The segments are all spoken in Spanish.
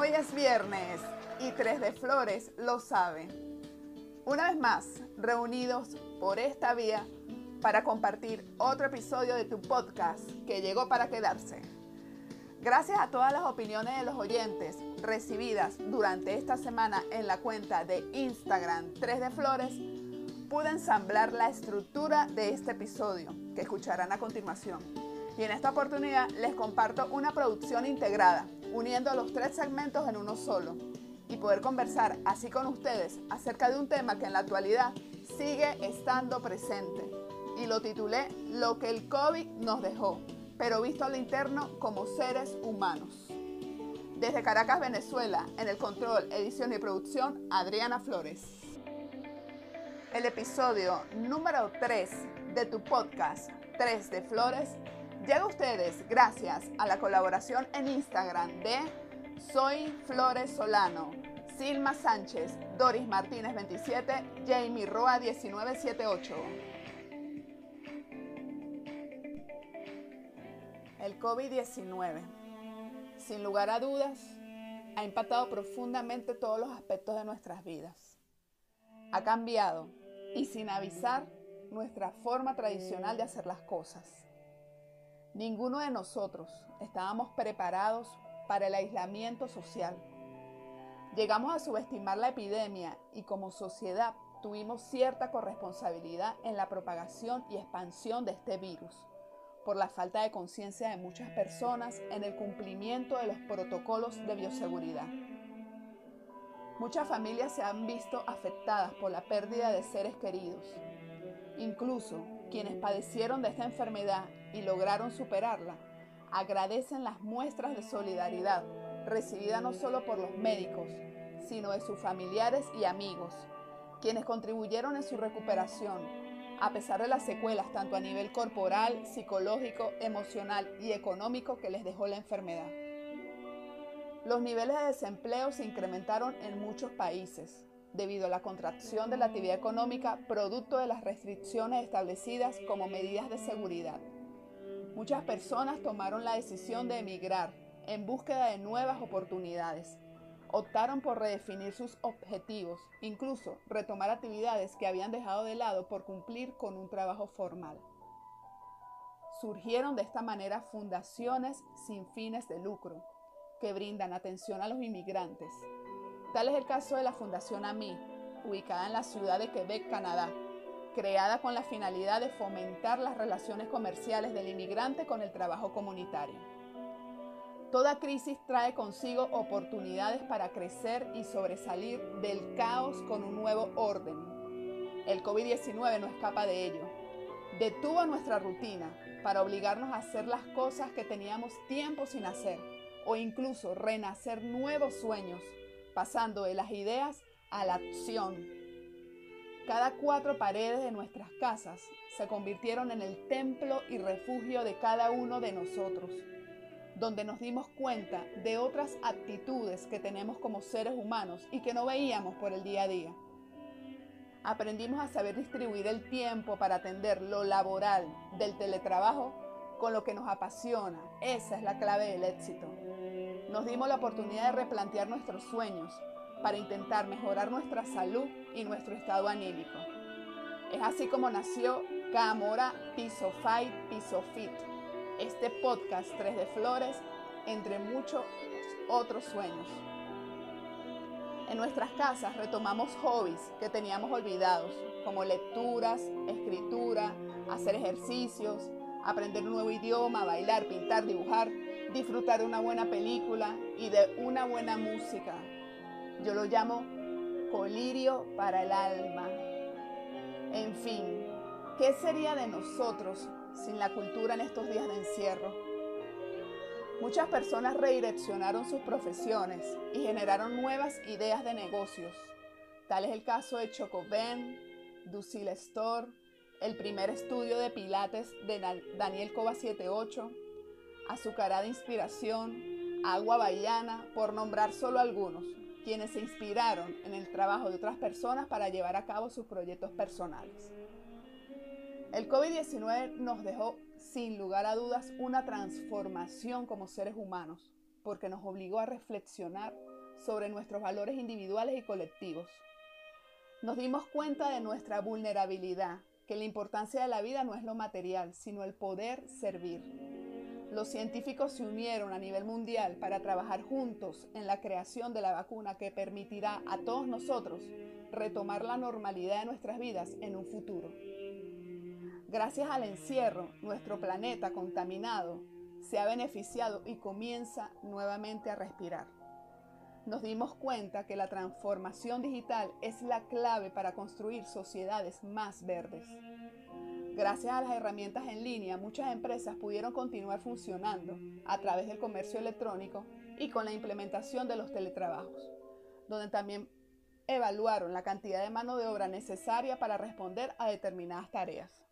Hoy es viernes y Tres de Flores lo sabe. Una vez más, reunidos por esta vía para compartir otro episodio de tu podcast que llegó para quedarse. Gracias a todas las opiniones de los oyentes recibidas durante esta semana en la cuenta de Instagram 3 de Flores, pude ensamblar la estructura de este episodio que escucharán a continuación. Y en esta oportunidad les comparto una producción integrada, uniendo los tres segmentos en uno solo, y poder conversar así con ustedes acerca de un tema que en la actualidad sigue estando presente. Y lo titulé Lo que el COVID nos dejó, pero visto al interno como seres humanos. Desde Caracas, Venezuela, en el control, edición y producción, Adriana Flores. El episodio número 3 de tu podcast 3 de Flores llega a ustedes gracias a la colaboración en Instagram de Soy Flores Solano, Silma Sánchez, Doris Martínez 27, Jamie Roa 1978. El COVID-19, sin lugar a dudas, ha impactado profundamente todos los aspectos de nuestras vidas. Ha cambiado y sin avisar nuestra forma tradicional de hacer las cosas. Ninguno de nosotros estábamos preparados para el aislamiento social. Llegamos a subestimar la epidemia y como sociedad tuvimos cierta corresponsabilidad en la propagación y expansión de este virus, por la falta de conciencia de muchas personas en el cumplimiento de los protocolos de bioseguridad. Muchas familias se han visto afectadas por la pérdida de seres queridos. Incluso quienes padecieron de esta enfermedad y lograron superarla, agradecen las muestras de solidaridad recibidas no solo por los médicos, sino de sus familiares y amigos, quienes contribuyeron en su recuperación, a pesar de las secuelas tanto a nivel corporal, psicológico, emocional y económico que les dejó la enfermedad. Los niveles de desempleo se incrementaron en muchos países debido a la contracción de la actividad económica producto de las restricciones establecidas como medidas de seguridad. Muchas personas tomaron la decisión de emigrar en búsqueda de nuevas oportunidades. Optaron por redefinir sus objetivos, incluso retomar actividades que habían dejado de lado por cumplir con un trabajo formal. Surgieron de esta manera fundaciones sin fines de lucro, que brindan atención a los inmigrantes. Tal es el caso de la Fundación AMI, ubicada en la ciudad de Quebec, Canadá, creada con la finalidad de fomentar las relaciones comerciales del inmigrante con el trabajo comunitario. Toda crisis trae consigo oportunidades para crecer y sobresalir del caos con un nuevo orden. El COVID-19 no escapa de ello. Detuvo nuestra rutina para obligarnos a hacer las cosas que teníamos tiempo sin hacer o incluso renacer nuevos sueños, pasando de las ideas a la acción cada cuatro paredes de nuestras casas se convirtieron en el templo y refugio de cada uno de nosotros, donde nos dimos cuenta de otras actitudes que tenemos como seres humanos y que no veíamos por el día a día. Aprendimos a saber distribuir el tiempo para atender lo laboral del teletrabajo con lo que nos apasiona. Esa es la clave del éxito. Nos dimos la oportunidad de replantear nuestros sueños para intentar mejorar nuestra salud y nuestro estado anímico. Es así como nació Camora Piso Fight Piso Fit, este podcast 3 de Flores, entre muchos otros sueños. En nuestras casas retomamos hobbies que teníamos olvidados, como lecturas, escritura, hacer ejercicios, aprender un nuevo idioma, bailar, pintar, dibujar, disfrutar de una buena película y de una buena música, yo lo llamo colirio para el alma. En fin, ¿qué sería de nosotros sin la cultura en estos días de encierro? Muchas personas redireccionaron sus profesiones y generaron nuevas ideas de negocios. Tal es el caso de Chocoben, Ducile Store, el primer estudio de Pilates de Daniel Cova 78, Azucarada Inspiración, Agua Bahiana, por nombrar solo algunos quienes se inspiraron en el trabajo de otras personas para llevar a cabo sus proyectos personales. El COVID-19 nos dejó sin lugar a dudas una transformación como seres humanos, porque nos obligó a reflexionar sobre nuestros valores individuales y colectivos. Nos dimos cuenta de nuestra vulnerabilidad, que la importancia de la vida no es lo material, sino el poder servir. Los científicos se unieron a nivel mundial para trabajar juntos en la creación de la vacuna que permitirá a todos nosotros retomar la normalidad de nuestras vidas en un futuro. Gracias al encierro, nuestro planeta contaminado se ha beneficiado y comienza nuevamente a respirar. Nos dimos cuenta que la transformación digital es la clave para construir sociedades más verdes. Gracias a las herramientas en línea, muchas empresas pudieron continuar funcionando a través del comercio electrónico y con la implementación de los teletrabajos, donde también evaluaron la cantidad de mano de obra necesaria para responder a determinadas tareas.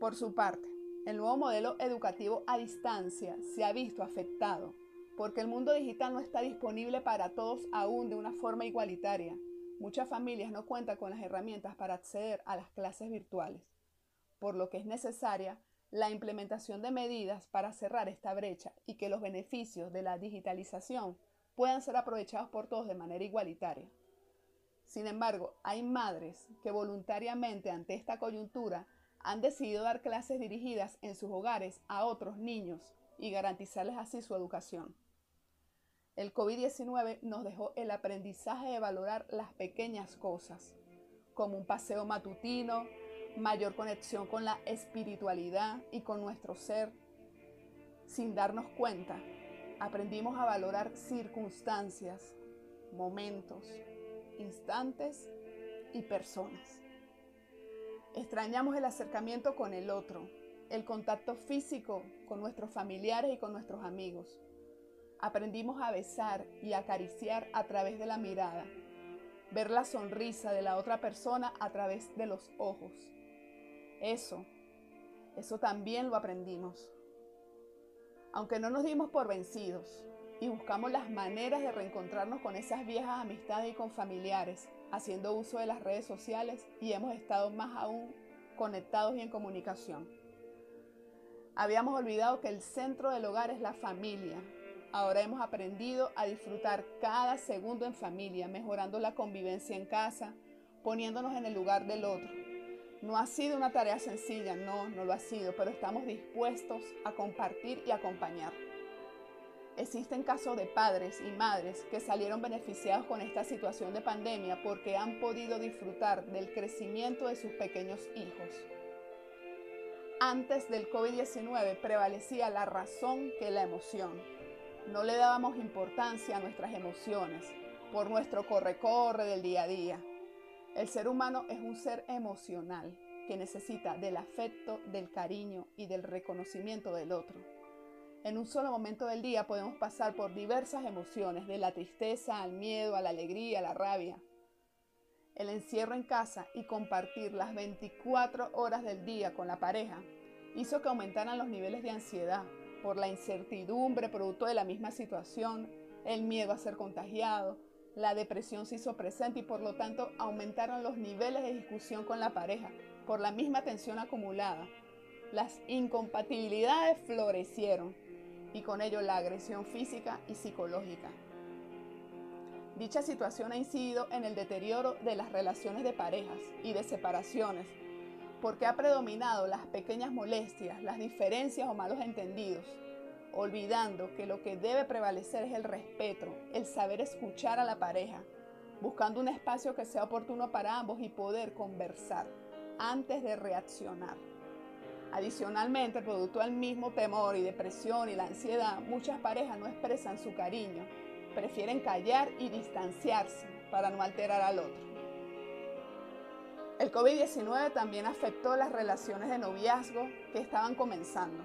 Por su parte, el nuevo modelo educativo a distancia se ha visto afectado porque el mundo digital no está disponible para todos aún de una forma igualitaria. Muchas familias no cuentan con las herramientas para acceder a las clases virtuales, por lo que es necesaria la implementación de medidas para cerrar esta brecha y que los beneficios de la digitalización puedan ser aprovechados por todos de manera igualitaria. Sin embargo, hay madres que voluntariamente ante esta coyuntura han decidido dar clases dirigidas en sus hogares a otros niños y garantizarles así su educación. El COVID-19 nos dejó el aprendizaje de valorar las pequeñas cosas, como un paseo matutino, mayor conexión con la espiritualidad y con nuestro ser. Sin darnos cuenta, aprendimos a valorar circunstancias, momentos, instantes y personas. Extrañamos el acercamiento con el otro, el contacto físico con nuestros familiares y con nuestros amigos. Aprendimos a besar y acariciar a través de la mirada, ver la sonrisa de la otra persona a través de los ojos. Eso, eso también lo aprendimos. Aunque no nos dimos por vencidos y buscamos las maneras de reencontrarnos con esas viejas amistades y con familiares, haciendo uso de las redes sociales y hemos estado más aún conectados y en comunicación. Habíamos olvidado que el centro del hogar es la familia. Ahora hemos aprendido a disfrutar cada segundo en familia, mejorando la convivencia en casa, poniéndonos en el lugar del otro. No ha sido una tarea sencilla, no, no lo ha sido, pero estamos dispuestos a compartir y acompañar. Existen casos de padres y madres que salieron beneficiados con esta situación de pandemia porque han podido disfrutar del crecimiento de sus pequeños hijos. Antes del COVID-19 prevalecía la razón que la emoción. No le dábamos importancia a nuestras emociones por nuestro corre-corre del día a día. El ser humano es un ser emocional que necesita del afecto, del cariño y del reconocimiento del otro. En un solo momento del día podemos pasar por diversas emociones, de la tristeza al miedo, a la alegría, a la rabia. El encierro en casa y compartir las 24 horas del día con la pareja hizo que aumentaran los niveles de ansiedad por la incertidumbre producto de la misma situación, el miedo a ser contagiado, la depresión se hizo presente y por lo tanto aumentaron los niveles de discusión con la pareja por la misma tensión acumulada. Las incompatibilidades florecieron y con ello la agresión física y psicológica. Dicha situación ha incidido en el deterioro de las relaciones de parejas y de separaciones, porque ha predominado las pequeñas molestias, las diferencias o malos entendidos, olvidando que lo que debe prevalecer es el respeto, el saber escuchar a la pareja, buscando un espacio que sea oportuno para ambos y poder conversar antes de reaccionar. Adicionalmente, producto del mismo temor y depresión y la ansiedad, muchas parejas no expresan su cariño, prefieren callar y distanciarse para no alterar al otro. El COVID-19 también afectó las relaciones de noviazgo que estaban comenzando,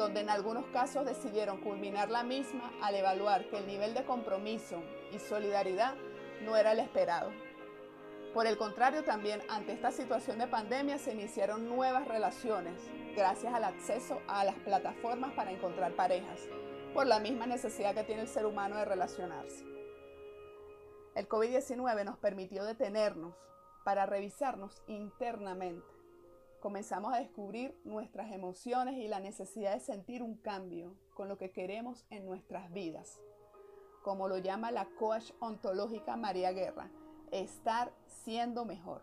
donde en algunos casos decidieron culminar la misma al evaluar que el nivel de compromiso y solidaridad no era el esperado. Por el contrario, también ante esta situación de pandemia se iniciaron nuevas relaciones gracias al acceso a las plataformas para encontrar parejas, por la misma necesidad que tiene el ser humano de relacionarse. El COVID-19 nos permitió detenernos para revisarnos internamente. Comenzamos a descubrir nuestras emociones y la necesidad de sentir un cambio con lo que queremos en nuestras vidas. como lo llama la coach ontológica María Guerra, estar siendo mejor.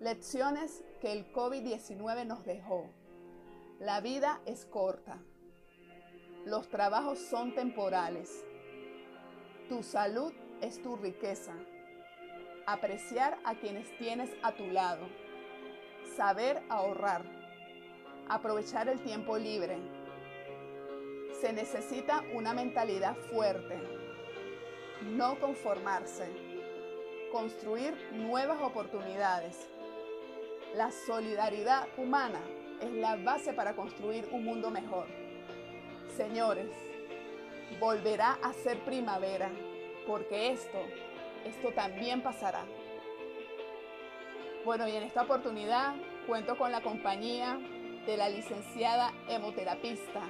Lecciones que el COVID-19 nos dejó. La vida es corta. Los trabajos son temporales. Tu salud es tu riqueza. Apreciar a quienes tienes a tu lado. Saber ahorrar. Aprovechar el tiempo libre. Se necesita una mentalidad fuerte. No conformarse. Construir nuevas oportunidades la solidaridad humana es la base para construir un mundo mejor. Señores, volverá a ser primavera, porque esto, esto también pasará. Bueno, y en esta oportunidad cuento con la compañía de la licenciada hemoterapista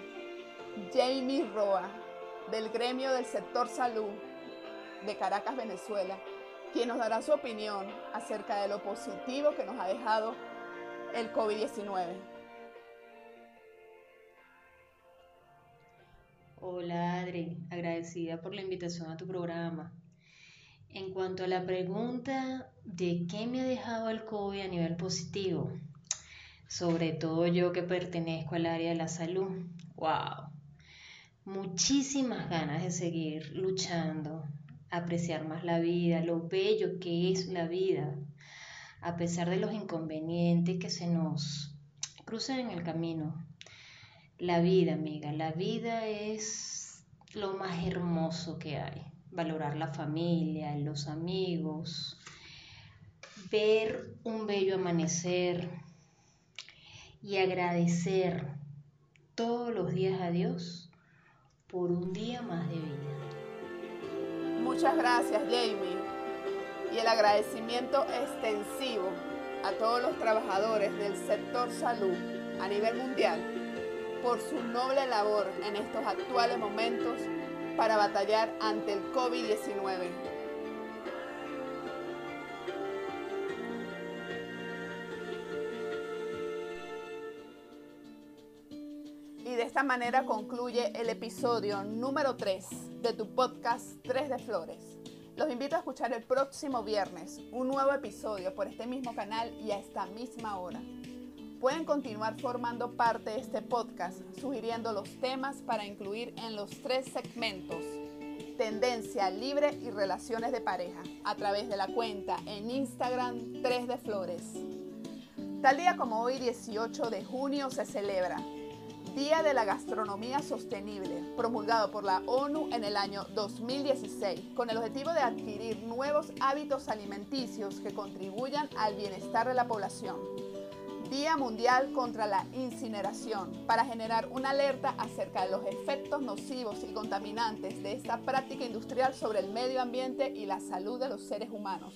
Jamie Roa, del gremio del sector salud de Caracas, Venezuela, quien nos dará su opinión acerca de lo positivo que nos ha dejado el COVID-19. Hola Adri, agradecida por la invitación a tu programa. En cuanto a la pregunta de qué me ha dejado el COVID a nivel positivo, sobre todo yo que pertenezco al área de la salud, wow, muchísimas ganas de seguir luchando, apreciar más la vida, lo bello que es la vida, a pesar de los inconvenientes que se nos cruzan en el camino. La vida, amiga, la vida es lo más hermoso que hay. Valorar la familia, los amigos, ver un bello amanecer y agradecer todos los días a Dios por un día más de vida. Muchas gracias, Jamie. Y el agradecimiento extensivo a todos los trabajadores del sector salud a nivel mundial por su noble labor en estos actuales momentos para batallar ante el COVID-19. Y de esta manera concluye el episodio número 3 de tu podcast 3 de Flores. Los invito a escuchar el próximo viernes un nuevo episodio por este mismo canal y a esta misma hora. Pueden continuar formando parte de este podcast sugiriendo los temas para incluir en los tres segmentos Tendencia Libre y Relaciones de Pareja a través de la cuenta en Instagram 3 de Flores. Tal día como hoy, 18 de junio, se celebra Día de la Gastronomía Sostenible, promulgado por la ONU en el año 2016, con el objetivo de adquirir nuevos hábitos alimenticios que contribuyan al bienestar de la población. Día Mundial contra la Incineración, para generar una alerta acerca de los efectos nocivos y contaminantes de esta práctica industrial sobre el medio ambiente y la salud de los seres humanos.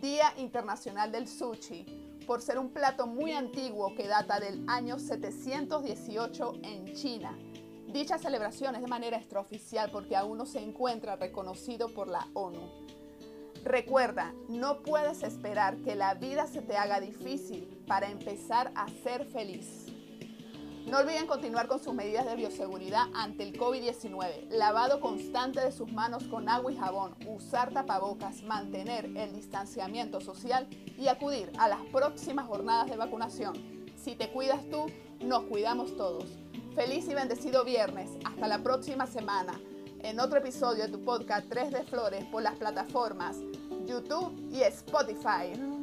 Día Internacional del Sushi, por ser un plato muy antiguo que data del año 718 en China. Dicha celebración es de manera extraoficial porque aún no se encuentra reconocido por la ONU. Recuerda, no puedes esperar que la vida se te haga difícil para empezar a ser feliz. No olviden continuar con sus medidas de bioseguridad ante el COVID-19, lavado constante de sus manos con agua y jabón, usar tapabocas, mantener el distanciamiento social y acudir a las próximas jornadas de vacunación. Si te cuidas tú, nos cuidamos todos. Feliz y bendecido viernes. Hasta la próxima semana en otro episodio de tu podcast 3 de Flores por las plataformas YouTube y Spotify.